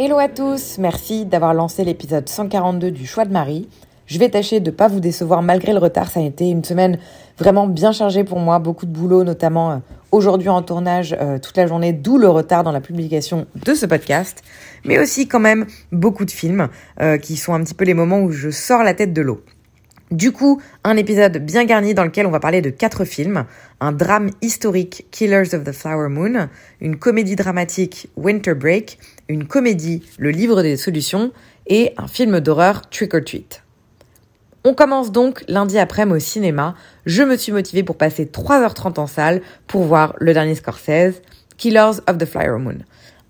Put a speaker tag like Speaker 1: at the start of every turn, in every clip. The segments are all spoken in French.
Speaker 1: Hello à tous, merci d'avoir lancé l'épisode 142 du Choix de Marie. Je vais tâcher de ne pas vous décevoir malgré le retard, ça a été une semaine vraiment bien chargée pour moi, beaucoup de boulot, notamment euh, aujourd'hui en tournage euh, toute la journée, d'où le retard dans la publication de ce podcast, mais aussi quand même beaucoup de films euh, qui sont un petit peu les moments où je sors la tête de l'eau. Du coup, un épisode bien garni dans lequel on va parler de quatre films. Un drame historique, Killers of the Flower Moon, une comédie dramatique, Winter Break, une comédie, Le Livre des Solutions, et un film d'horreur, Trick or Treat. On commence donc lundi après-midi au cinéma. Je me suis motivée pour passer 3h30 en salle pour voir le dernier Scorsese, Killers of the Flower Moon.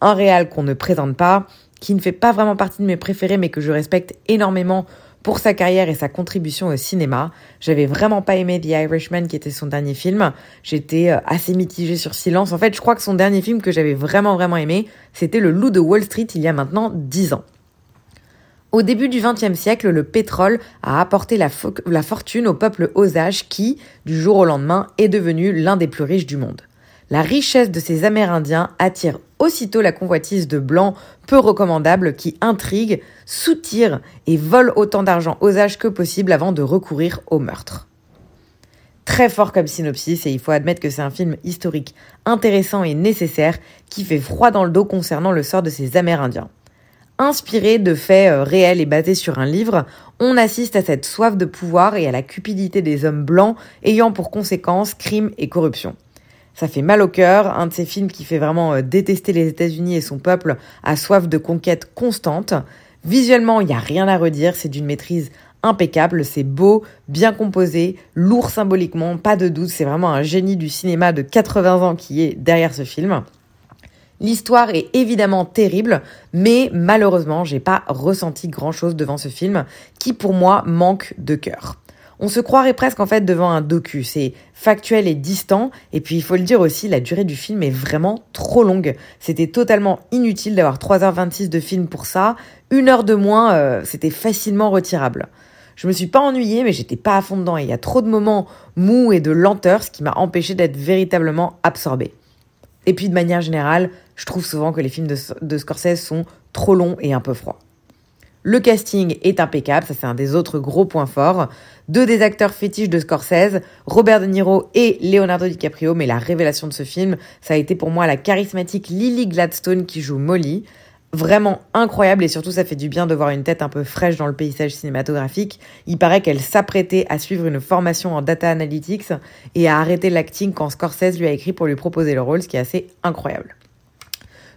Speaker 1: Un réal qu'on ne présente pas, qui ne fait pas vraiment partie de mes préférés mais que je respecte énormément pour sa carrière et sa contribution au cinéma. J'avais vraiment pas aimé The Irishman qui était son dernier film. J'étais euh, assez mitigée sur Silence. En fait, je crois que son dernier film que j'avais vraiment vraiment aimé, c'était Le Loup de Wall Street il y a maintenant 10 ans. Au début du XXe siècle, le pétrole a apporté la, la fortune au peuple Osage qui, du jour au lendemain, est devenu l'un des plus riches du monde. La richesse de ces Amérindiens attire aussitôt la convoitise de blancs peu recommandables qui intriguent, soutirent et volent autant d'argent aux âges que possible avant de recourir au meurtre. Très fort comme synopsis et il faut admettre que c'est un film historique intéressant et nécessaire qui fait froid dans le dos concernant le sort de ces Amérindiens. Inspiré de faits euh, réels et basé sur un livre, on assiste à cette soif de pouvoir et à la cupidité des hommes blancs ayant pour conséquence crime et corruption. Ça fait mal au cœur, un de ces films qui fait vraiment euh, détester les États-Unis et son peuple à soif de conquête constante. Visuellement, il n'y a rien à redire, c'est d'une maîtrise impeccable, c'est beau, bien composé, lourd symboliquement, pas de doute, c'est vraiment un génie du cinéma de 80 ans qui est derrière ce film. L'histoire est évidemment terrible, mais malheureusement, j'ai pas ressenti grand chose devant ce film, qui pour moi manque de cœur. On se croirait presque en fait devant un docu, c'est factuel et distant, et puis il faut le dire aussi, la durée du film est vraiment trop longue. C'était totalement inutile d'avoir 3h26 de film pour ça, une heure de moins, euh, c'était facilement retirable. Je me suis pas ennuyée, mais j'étais pas à fond dedans, et il y a trop de moments mous et de lenteur, ce qui m'a empêché d'être véritablement absorbée. Et puis de manière générale, je trouve souvent que les films de, de, Scorsese sont trop longs et un peu froids. Le casting est impeccable, ça c'est un des autres gros points forts. Deux des acteurs fétiches de Scorsese, Robert De Niro et Leonardo DiCaprio, mais la révélation de ce film, ça a été pour moi la charismatique Lily Gladstone qui joue Molly. Vraiment incroyable et surtout ça fait du bien de voir une tête un peu fraîche dans le paysage cinématographique. Il paraît qu'elle s'apprêtait à suivre une formation en data analytics et à arrêter l'acting quand Scorsese lui a écrit pour lui proposer le rôle, ce qui est assez incroyable.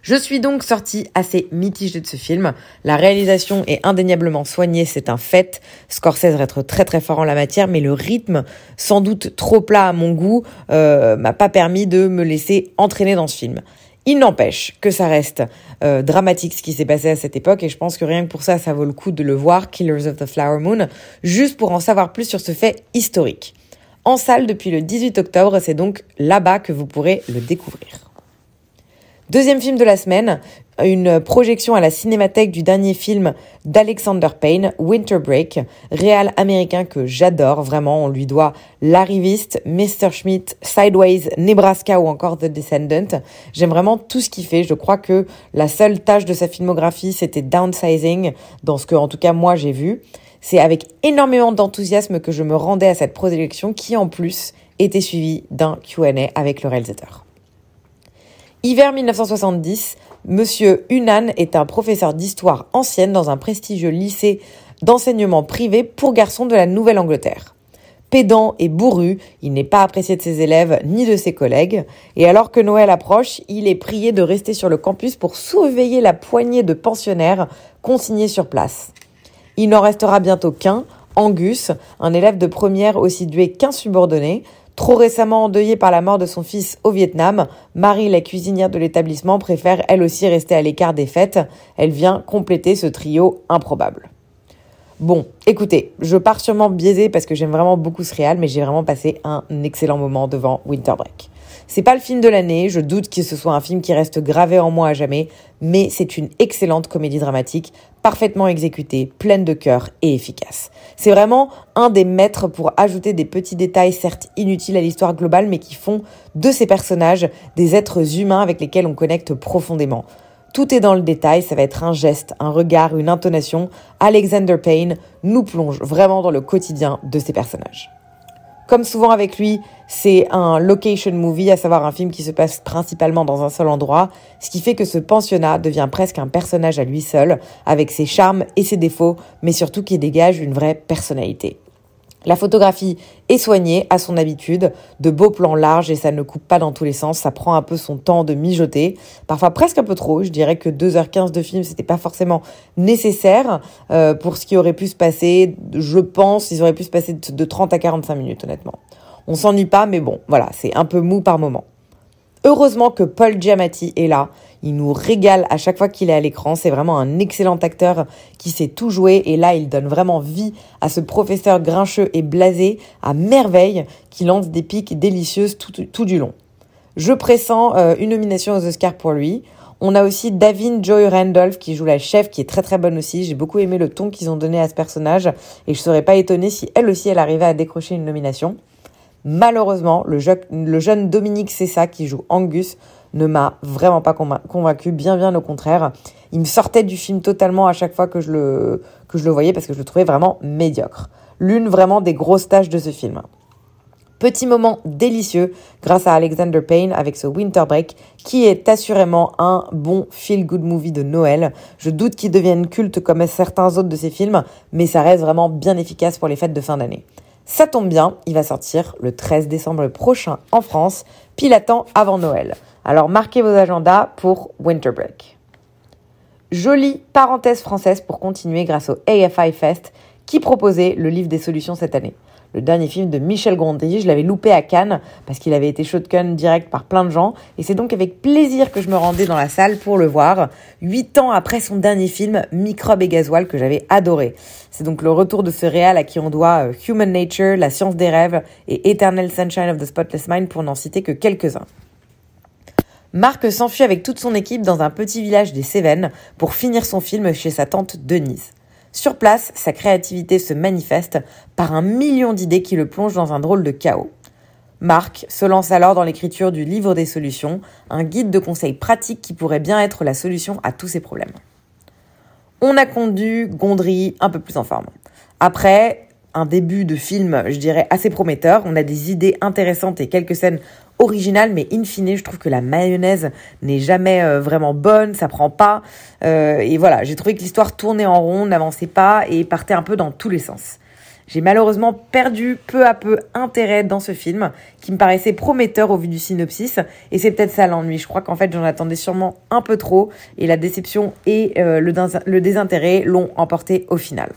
Speaker 1: Je suis donc sortie assez mitigée de ce film. La réalisation est indéniablement soignée, c'est un fait. Scorsese reste très très fort en la matière, mais le rythme, sans doute trop plat à mon goût, euh, m'a pas permis de me laisser entraîner dans ce film. Il n'empêche que ça reste euh, dramatique ce qui s'est passé à cette époque et je pense que rien que pour ça, ça vaut le coup de le voir, Killers of the Flower Moon, juste pour en savoir plus sur ce fait historique. En salle depuis le 18 octobre, c'est donc là-bas que vous pourrez le découvrir. Deuxième film de la semaine, une projection à la cinémathèque du dernier film d'Alexander Payne, Winter Break, réal américain que j'adore vraiment. On lui doit L'arriviste, Mr. Schmidt, Sideways, Nebraska ou encore The Descendant. J'aime vraiment tout ce qu'il fait. Je crois que la seule tâche de sa filmographie, c'était downsizing, dans ce que, en tout cas, moi, j'ai vu. C'est avec énormément d'enthousiasme que je me rendais à cette projection qui, en plus, était suivie d'un Q&A avec le réalisateur. Hiver 1970, Monsieur Hunan est un professeur d'histoire ancienne dans un prestigieux lycée d'enseignement privé pour garçons de la Nouvelle-Angleterre. Pédant et bourru, il n'est pas apprécié de ses élèves ni de ses collègues, et alors que Noël approche, il est prié de rester sur le campus pour surveiller la poignée de pensionnaires consignés sur place. Il n'en restera bientôt qu'un, Angus, un élève de première aussi doué qu'un subordonné, Trop récemment endeuillée par la mort de son fils au Vietnam, Marie, la cuisinière de l'établissement, préfère elle aussi rester à l'écart des fêtes. Elle vient compléter ce trio improbable. Bon, écoutez, je pars sûrement biaisé parce que j'aime vraiment beaucoup ce réal, mais j'ai vraiment passé un excellent moment devant Winter Break. C'est pas le film de l'année, je doute que ce soit un film qui reste gravé en moi à jamais, mais c'est une excellente comédie dramatique, parfaitement exécutée, pleine de cœur et efficace. C'est vraiment un des maîtres pour ajouter des petits détails certes inutiles à l'histoire globale, mais qui font de ces personnages des êtres humains avec lesquels on connecte profondément. Tout est dans le détail, ça va être un geste, un regard, une intonation. Alexander Payne nous plonge vraiment dans le quotidien de ces personnages. Comme souvent avec lui, c'est un location movie, à savoir un film qui se passe principalement dans un seul endroit, ce qui fait que ce pensionnat devient presque un personnage à lui seul, avec ses charmes et ses défauts, mais surtout qui dégage une vraie personnalité. La photographie est soignée à son habitude, de beaux plans larges et ça ne coupe pas dans tous les sens, ça prend un peu son temps de mijoter, parfois presque un peu trop, je dirais que 2h15 de film c'était pas forcément nécessaire euh, pour ce qui aurait pu se passer, je pense, ils auraient pu se passer de 30 à 45 minutes honnêtement. On s'ennuie pas mais bon, voilà, c'est un peu mou par moment. Heureusement que Paul Giamatti est là. Il nous régale à chaque fois qu'il est à l'écran. C'est vraiment un excellent acteur qui sait tout jouer. Et là, il donne vraiment vie à ce professeur grincheux et blasé à merveille qui lance des piques délicieuses tout, du long. Je pressens euh, une nomination aux Oscars pour lui. On a aussi Davin Joy Randolph qui joue la chef, qui est très très bonne aussi. J'ai beaucoup aimé le ton qu'ils ont donné à ce personnage et je serais pas étonnée si elle aussi elle arrivait à décrocher une nomination. Malheureusement, le, jeune Dominique Cessa qui joue Angus ne m'a vraiment pas convaincu, bien bien au contraire. Il me sortait du film totalement à chaque fois que je le, que je le voyais parce que je le trouvais vraiment médiocre. L'une vraiment des grosses tâches de ce film. Petit moment délicieux grâce à Alexander Payne avec ce Winter Break qui est assurément un bon feel-good movie de Noël. Je doute qu'il devienne culte comme certains autres de ses films, mais ça reste vraiment bien efficace pour les fêtes de fin d'année. Ça tombe bien, il va sortir le 13 décembre prochain en France, pile à temps avant Noël. Alors marquez vos agendas pour Winter Break. Jolie parenthèse française pour continuer grâce au AFI Fest qui proposait le livre des solutions cette année le dernier film de Michel Gondry. Je l'avais loupé à Cannes parce qu'il avait été shotgun direct par plein de gens. Et c'est donc avec plaisir que je me rendais dans la salle pour le voir. Huit ans après son dernier film, Microbe et Gasoil, que j'avais adoré. C'est donc le retour de ce réal à qui on doit euh, Human Nature, La science des rêves et Eternal Sunshine of the Spotless Mind pour n'en citer que quelques-uns. Marc s'enfuit avec toute son équipe dans un petit village des Cévennes pour finir son film chez sa tante Denise. Sur place, sa créativité se manifeste par un million d'idées qui le plongent dans un drôle de chaos. Marc se lance alors dans l'écriture du livre des solutions, un guide de conseils pratiques qui pourrait bien être la solution à tous ces problèmes. On a conduit Gondry un peu plus en forme. Après un début de film, je dirais, assez prometteur, on a des idées intéressantes et quelques scènes original, mais in fine, je trouve que la mayonnaise n'est jamais euh, vraiment bonne, ça prend pas. Euh, et voilà, j'ai trouvé que l'histoire tournait en rond, n'avançait pas et partait un peu dans tous les sens. J'ai malheureusement perdu peu à peu intérêt dans ce film, qui me paraissait prometteur au vu du synopsis, et c'est peut-être ça l'ennui. Je crois qu'en fait j'en attendais sûrement un peu trop, et la déception et euh, le désintérêt l'ont emporté au final.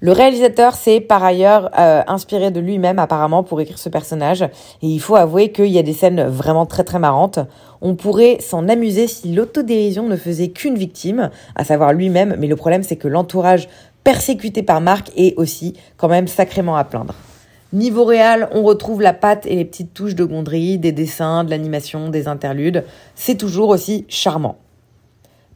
Speaker 1: Le réalisateur s'est par ailleurs euh, inspiré de lui-même apparemment pour écrire ce personnage et il faut avouer qu'il y a des scènes vraiment très très marrantes. On pourrait s'en amuser si l'autodérision ne faisait qu'une victime, à savoir lui-même, mais le problème c'est que l'entourage persécuté par Marc est aussi quand même sacrément à plaindre. Niveau réel, on retrouve la patte et les petites touches de Gondry, des dessins, de l'animation, des interludes. C'est toujours aussi charmant.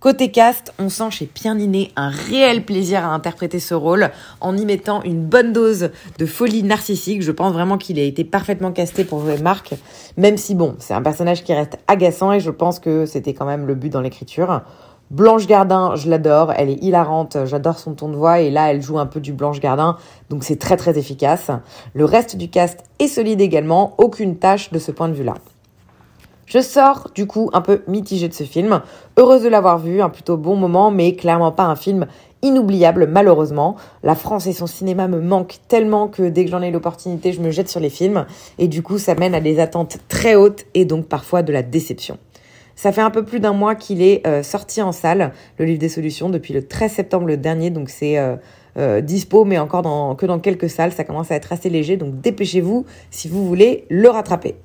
Speaker 1: Côté cast, on sent chez Pierre Ninet un réel plaisir à interpréter ce rôle en y mettant une bonne dose de folie narcissique. Je pense vraiment qu'il a été parfaitement casté pour jouer Marc, même si bon, c'est un personnage qui reste agaçant et je pense que c'était quand même le but dans l'écriture. Blanche Gardin, je l'adore, elle est hilarante, j'adore son ton de voix et là elle joue un peu du Blanche Gardin, donc c'est très très efficace. Le reste du cast est solide également, aucune tâche de ce point de vue-là. Je sors du coup un peu mitigée de ce film, heureuse de l'avoir vu, un plutôt bon moment, mais clairement pas un film inoubliable malheureusement. La France et son cinéma me manquent tellement que dès que j'en ai l'opportunité, je me jette sur les films et du coup ça mène à des attentes très hautes et donc parfois de la déception. Ça fait un peu plus d'un mois qu'il est euh, sorti en salle, le livre des solutions, depuis le 13 septembre dernier, donc c'est euh, euh, dispo, mais encore dans, que dans quelques salles. Ça commence à être assez léger, donc dépêchez-vous si vous voulez le rattraper.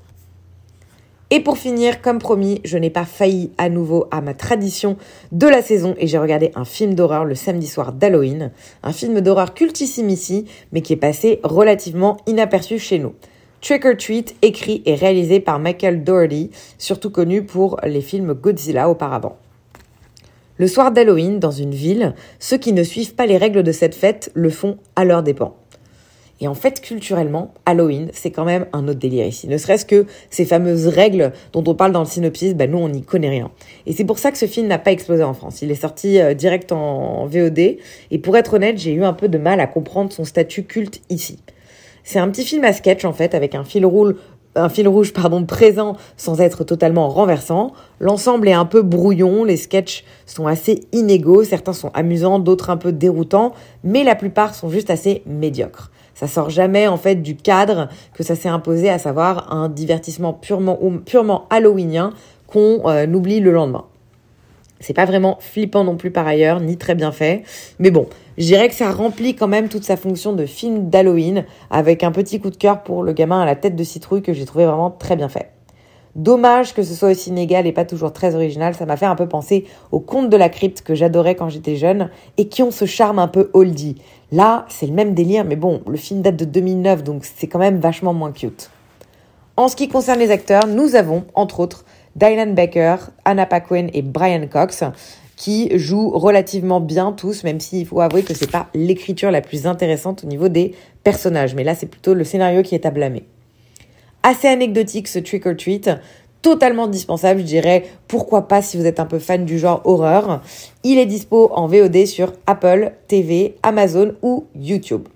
Speaker 1: Et pour finir, comme promis, je n'ai pas failli à nouveau à ma tradition de la saison et j'ai regardé un film d'horreur le samedi soir d'Halloween. Un film d'horreur cultissime ici, mais qui est passé relativement inaperçu chez nous. Trick or Treat, écrit et réalisé par Michael Doherty, surtout connu pour les films Godzilla auparavant. Le soir d'Halloween, dans une ville, ceux qui ne suivent pas les règles de cette fête le font à leur dépens. Et en fait, culturellement, Halloween, c'est quand même un autre délire ici. Ne serait-ce que ces fameuses règles dont on parle dans le synopsis, ben nous, on n'y connaît rien. Et c'est pour ça que ce film n'a pas explosé en France. Il est sorti euh, direct en VOD. Et pour être honnête, j'ai eu un peu de mal à comprendre son statut culte ici. C'est un petit film à sketch, en fait, avec un fil rouge un fil rouge pardon présent sans être totalement renversant. L'ensemble est un peu brouillon, les sketchs sont assez inégaux, certains sont amusants, d'autres un peu déroutants, mais la plupart sont juste assez médiocres. Ça sort jamais en fait du cadre que ça s'est imposé, à savoir un divertissement purement purement halloweenien qu'on euh, oublie le lendemain. C'est pas vraiment flippant non plus par ailleurs, ni très bien fait. Mais bon, je dirais que ça remplit quand même toute sa fonction de film d'Halloween, avec un petit coup de cœur pour le gamin à la tête de citrouille que j'ai trouvé vraiment très bien fait. Dommage que ce soit aussi inégal et pas toujours très original, ça m'a fait un peu penser aux contes de la crypte que j'adorais quand j'étais jeune et qui ont ce charme un peu oldie. Là, c'est le même délire, mais bon, le film date de 2009, donc c'est quand même vachement moins cute. En ce qui concerne les acteurs, nous avons, entre autres, Dylan Baker, Anna Paquin et Brian Cox, qui jouent relativement bien tous, même s'il faut avouer que c'est pas l'écriture la plus intéressante au niveau des personnages, mais là c'est plutôt le scénario qui est à blâmer assez anecdotique ce Trick or Treat, totalement dispensable, je dirais. Pourquoi pas si vous êtes un peu fan du genre horreur. Il est dispo en VOD sur Apple TV, Amazon ou YouTube.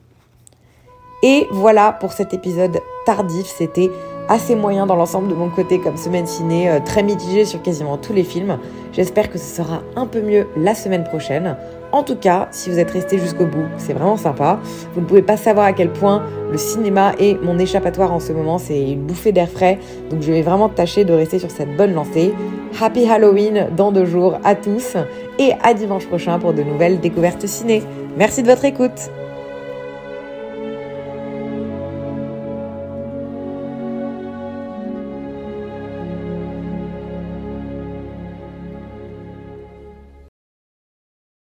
Speaker 1: Et voilà pour cet épisode tardif. C'était assez moyen dans l'ensemble de mon côté comme semaine ciné, euh, très mitigé sur quasiment tous les films. J'espère que ce sera un peu mieux la semaine prochaine. En tout cas, si vous êtes resté jusqu'au bout, c'est vraiment sympa. Vous ne pouvez pas savoir à quel point le cinéma est mon échappatoire en ce moment. C'est une bouffée d'air frais. Donc je vais vraiment tâcher de rester sur cette bonne lancée. Happy Halloween dans deux jours à tous et à dimanche prochain pour de nouvelles découvertes ciné. Merci de votre écoute.